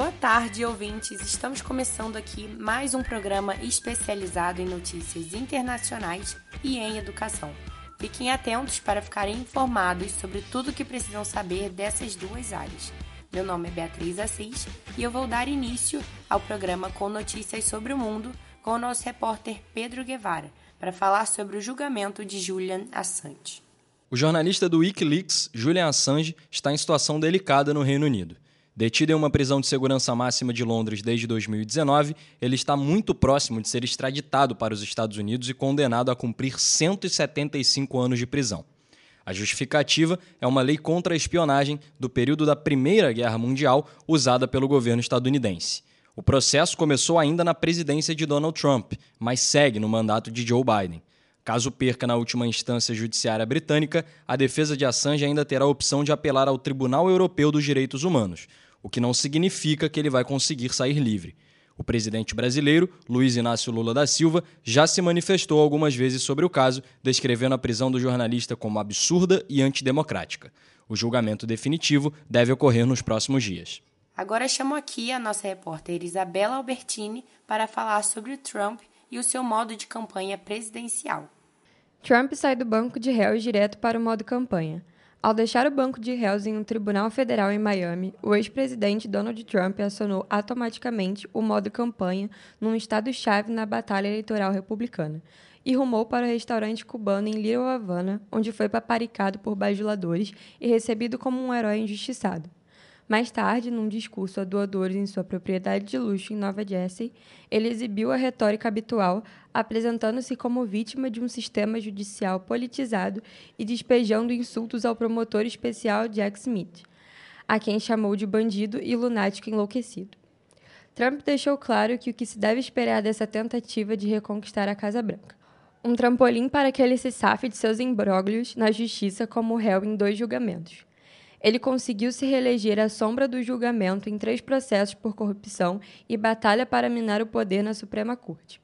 Boa tarde, ouvintes. Estamos começando aqui mais um programa especializado em notícias internacionais e em educação. Fiquem atentos para ficarem informados sobre tudo o que precisam saber dessas duas áreas. Meu nome é Beatriz Assis e eu vou dar início ao programa com notícias sobre o mundo com o nosso repórter Pedro Guevara para falar sobre o julgamento de Julian Assange. O jornalista do Wikileaks, Julian Assange, está em situação delicada no Reino Unido. Detido em uma prisão de segurança máxima de Londres desde 2019, ele está muito próximo de ser extraditado para os Estados Unidos e condenado a cumprir 175 anos de prisão. A justificativa é uma lei contra a espionagem do período da Primeira Guerra Mundial usada pelo governo estadunidense. O processo começou ainda na presidência de Donald Trump, mas segue no mandato de Joe Biden. Caso perca na última instância judiciária britânica, a defesa de Assange ainda terá a opção de apelar ao Tribunal Europeu dos Direitos Humanos, o que não significa que ele vai conseguir sair livre. O presidente brasileiro, Luiz Inácio Lula da Silva, já se manifestou algumas vezes sobre o caso, descrevendo a prisão do jornalista como absurda e antidemocrática. O julgamento definitivo deve ocorrer nos próximos dias. Agora chamo aqui a nossa repórter Isabela Albertini para falar sobre o Trump e o seu modo de campanha presidencial. Trump sai do banco de réus direto para o modo campanha. Ao deixar o banco de réus em um tribunal federal em Miami, o ex-presidente Donald Trump acionou automaticamente o modo campanha num estado-chave na batalha eleitoral republicana e rumou para o restaurante cubano em Little Havana, onde foi paparicado por bajuladores e recebido como um herói injustiçado. Mais tarde, num discurso a doadores em sua propriedade de luxo em Nova Jersey, ele exibiu a retórica habitual, apresentando-se como vítima de um sistema judicial politizado e despejando insultos ao promotor especial Jack Smith, a quem chamou de bandido e lunático enlouquecido. Trump deixou claro que o que se deve esperar dessa tentativa de reconquistar a Casa Branca. Um trampolim para que ele se safe de seus imbróglios na justiça como réu em dois julgamentos ele conseguiu se reeleger à sombra do julgamento em três processos por corrupção e batalha para minar o poder na Suprema Corte.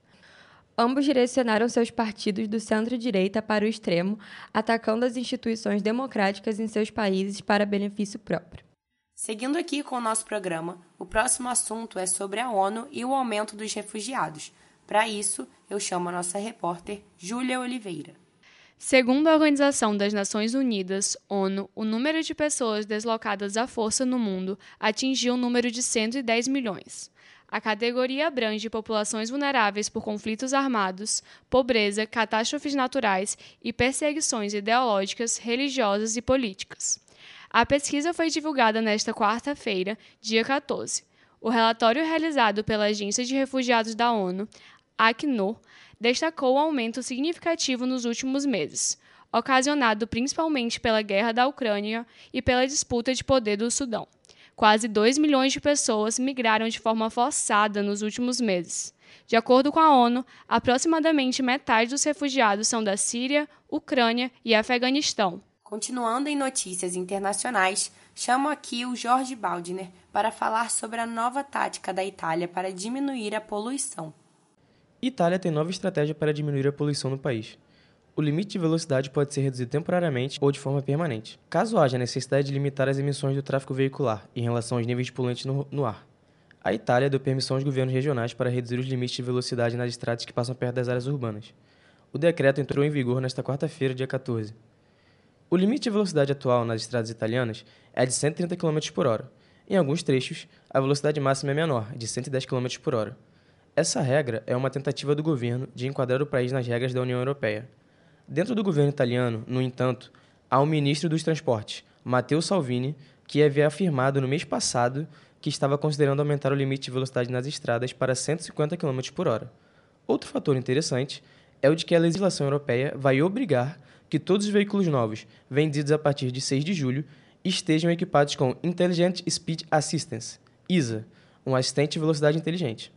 Ambos direcionaram seus partidos do centro-direita para o extremo, atacando as instituições democráticas em seus países para benefício próprio. Seguindo aqui com o nosso programa, o próximo assunto é sobre a ONU e o aumento dos refugiados. Para isso, eu chamo a nossa repórter Júlia Oliveira. Segundo a Organização das Nações Unidas, ONU, o número de pessoas deslocadas à força no mundo atingiu um número de 110 milhões. A categoria abrange populações vulneráveis por conflitos armados, pobreza, catástrofes naturais e perseguições ideológicas, religiosas e políticas. A pesquisa foi divulgada nesta quarta-feira, dia 14. O relatório realizado pela Agência de Refugiados da ONU, Acnur, destacou o aumento significativo nos últimos meses, ocasionado principalmente pela guerra da Ucrânia e pela disputa de poder do Sudão. Quase 2 milhões de pessoas migraram de forma forçada nos últimos meses. De acordo com a ONU, aproximadamente metade dos refugiados são da Síria, Ucrânia e Afeganistão. Continuando em notícias internacionais, chamo aqui o Jorge Baldner para falar sobre a nova tática da Itália para diminuir a poluição. Itália tem nova estratégia para diminuir a poluição no país. O limite de velocidade pode ser reduzido temporariamente ou de forma permanente, caso haja necessidade de limitar as emissões do tráfego veicular em relação aos níveis de poluentes no, no ar. A Itália deu permissão aos governos regionais para reduzir os limites de velocidade nas estradas que passam perto das áreas urbanas. O decreto entrou em vigor nesta quarta-feira, dia 14. O limite de velocidade atual nas estradas italianas é de 130 km por hora. Em alguns trechos, a velocidade máxima é menor, de 110 km por hora. Essa regra é uma tentativa do governo de enquadrar o país nas regras da União Europeia. Dentro do governo italiano, no entanto, há um ministro dos Transportes, Matteo Salvini, que havia afirmado no mês passado que estava considerando aumentar o limite de velocidade nas estradas para 150 km por hora. Outro fator interessante é o de que a legislação europeia vai obrigar que todos os veículos novos, vendidos a partir de 6 de julho, estejam equipados com Intelligent Speed Assistance, ISA, um assistente de velocidade inteligente.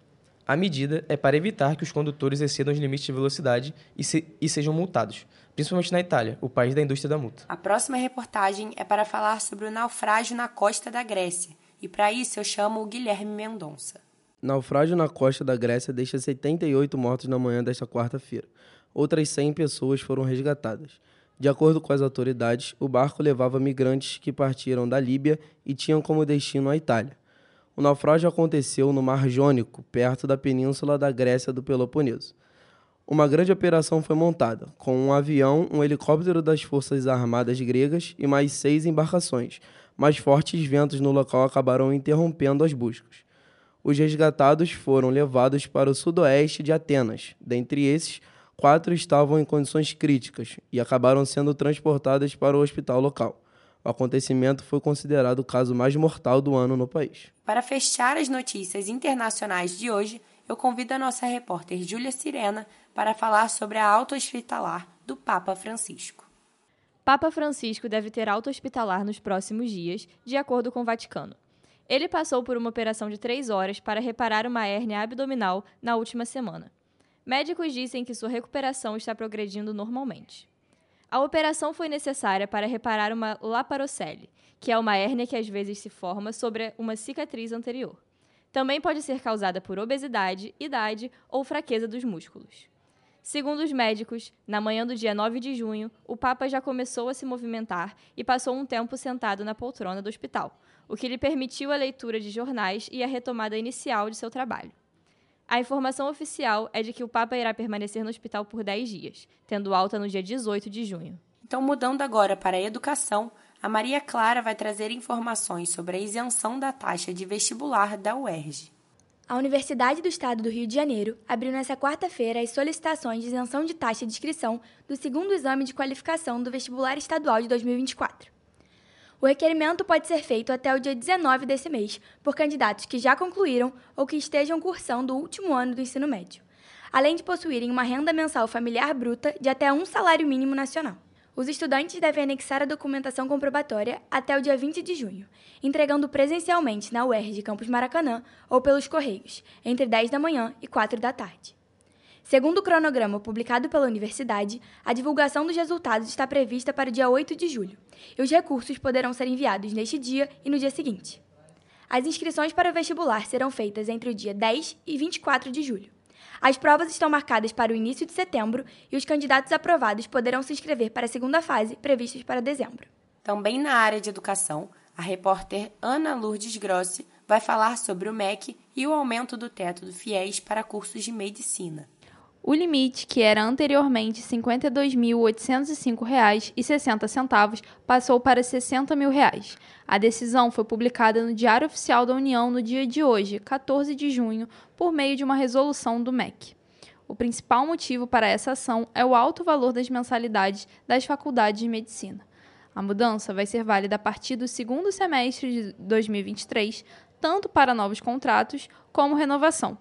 A medida é para evitar que os condutores excedam os limites de velocidade e, se, e sejam multados, principalmente na Itália, o país da indústria da multa. A próxima reportagem é para falar sobre o naufrágio na costa da Grécia, e para isso eu chamo o Guilherme Mendonça. Naufrágio na costa da Grécia deixa 78 mortos na manhã desta quarta-feira. Outras 100 pessoas foram resgatadas. De acordo com as autoridades, o barco levava migrantes que partiram da Líbia e tinham como destino a Itália. O naufrágio aconteceu no Mar Jônico, perto da península da Grécia do Peloponeso. Uma grande operação foi montada, com um avião, um helicóptero das Forças Armadas gregas e mais seis embarcações, mas fortes ventos no local acabaram interrompendo as buscas. Os resgatados foram levados para o sudoeste de Atenas. Dentre esses, quatro estavam em condições críticas e acabaram sendo transportados para o hospital local. O acontecimento foi considerado o caso mais mortal do ano no país. Para fechar as notícias internacionais de hoje, eu convido a nossa repórter Júlia Sirena para falar sobre a alta hospitalar do Papa Francisco. Papa Francisco deve ter alta hospitalar nos próximos dias, de acordo com o Vaticano. Ele passou por uma operação de três horas para reparar uma hérnia abdominal na última semana. Médicos dizem que sua recuperação está progredindo normalmente. A operação foi necessária para reparar uma laparocele, que é uma hérnia que às vezes se forma sobre uma cicatriz anterior. Também pode ser causada por obesidade, idade ou fraqueza dos músculos. Segundo os médicos, na manhã do dia 9 de junho, o Papa já começou a se movimentar e passou um tempo sentado na poltrona do hospital, o que lhe permitiu a leitura de jornais e a retomada inicial de seu trabalho. A informação oficial é de que o Papa irá permanecer no hospital por 10 dias, tendo alta no dia 18 de junho. Então, mudando agora para a educação, a Maria Clara vai trazer informações sobre a isenção da taxa de vestibular da UERJ. A Universidade do Estado do Rio de Janeiro abriu nesta quarta-feira as solicitações de isenção de taxa de inscrição do segundo exame de qualificação do vestibular estadual de 2024. O requerimento pode ser feito até o dia 19 desse mês por candidatos que já concluíram ou que estejam cursando o último ano do ensino médio, além de possuírem uma renda mensal familiar bruta de até um salário mínimo nacional. Os estudantes devem anexar a documentação comprobatória até o dia 20 de junho, entregando presencialmente na UERJ Campus Maracanã ou pelos Correios, entre 10 da manhã e 4 da tarde. Segundo o cronograma publicado pela universidade, a divulgação dos resultados está prevista para o dia 8 de julho, e os recursos poderão ser enviados neste dia e no dia seguinte. As inscrições para o vestibular serão feitas entre o dia 10 e 24 de julho. As provas estão marcadas para o início de setembro e os candidatos aprovados poderão se inscrever para a segunda fase, previstos para dezembro. Também na área de educação, a repórter Ana Lourdes Grossi vai falar sobre o MEC e o aumento do teto do FIES para cursos de medicina. O limite, que era anteriormente R$ 52.805,60, passou para 60 mil reais. A decisão foi publicada no Diário Oficial da União no dia de hoje, 14 de junho, por meio de uma resolução do MEC. O principal motivo para essa ação é o alto valor das mensalidades das faculdades de medicina. A mudança vai ser válida a partir do segundo semestre de 2023, tanto para novos contratos como renovação.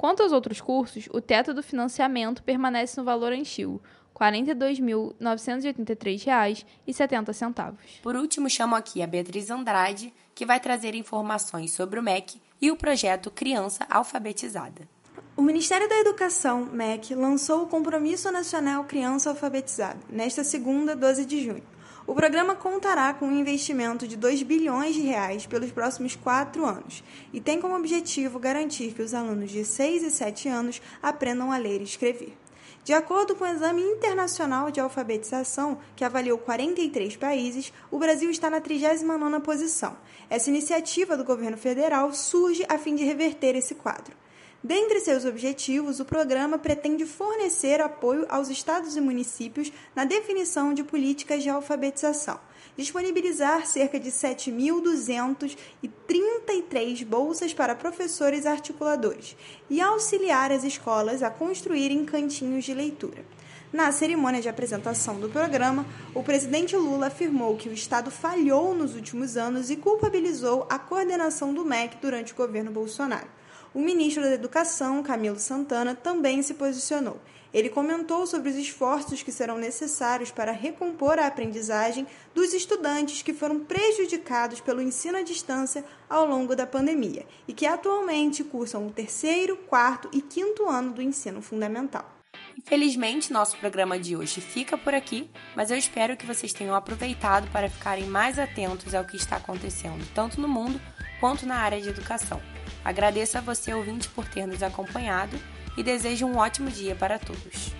Quanto aos outros cursos, o teto do financiamento permanece no valor antigo, R$ 42.983,70. Por último, chamo aqui a Beatriz Andrade, que vai trazer informações sobre o MEC e o projeto Criança Alfabetizada. O Ministério da Educação, MEC, lançou o Compromisso Nacional Criança Alfabetizada, nesta segunda, 12 de junho. O programa contará com um investimento de 2 bilhões de reais pelos próximos quatro anos e tem como objetivo garantir que os alunos de 6 e 7 anos aprendam a ler e escrever. De acordo com o Exame Internacional de Alfabetização, que avaliou 43 países, o Brasil está na 39ª posição. Essa iniciativa do governo federal surge a fim de reverter esse quadro. Dentre seus objetivos, o programa pretende fornecer apoio aos estados e municípios na definição de políticas de alfabetização, disponibilizar cerca de 7.233 bolsas para professores articuladores e auxiliar as escolas a construírem cantinhos de leitura. Na cerimônia de apresentação do programa, o presidente Lula afirmou que o Estado falhou nos últimos anos e culpabilizou a coordenação do MEC durante o governo Bolsonaro. O ministro da Educação, Camilo Santana, também se posicionou. Ele comentou sobre os esforços que serão necessários para recompor a aprendizagem dos estudantes que foram prejudicados pelo ensino à distância ao longo da pandemia e que atualmente cursam o terceiro, quarto e quinto ano do ensino fundamental. Infelizmente, nosso programa de hoje fica por aqui, mas eu espero que vocês tenham aproveitado para ficarem mais atentos ao que está acontecendo, tanto no mundo quanto na área de educação. Agradeço a você, ouvinte, por ter nos acompanhado e desejo um ótimo dia para todos.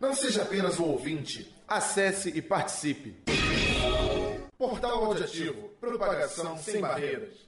Não seja apenas um ouvinte, acesse e participe Portal Auditivo, propagação sem barreiras.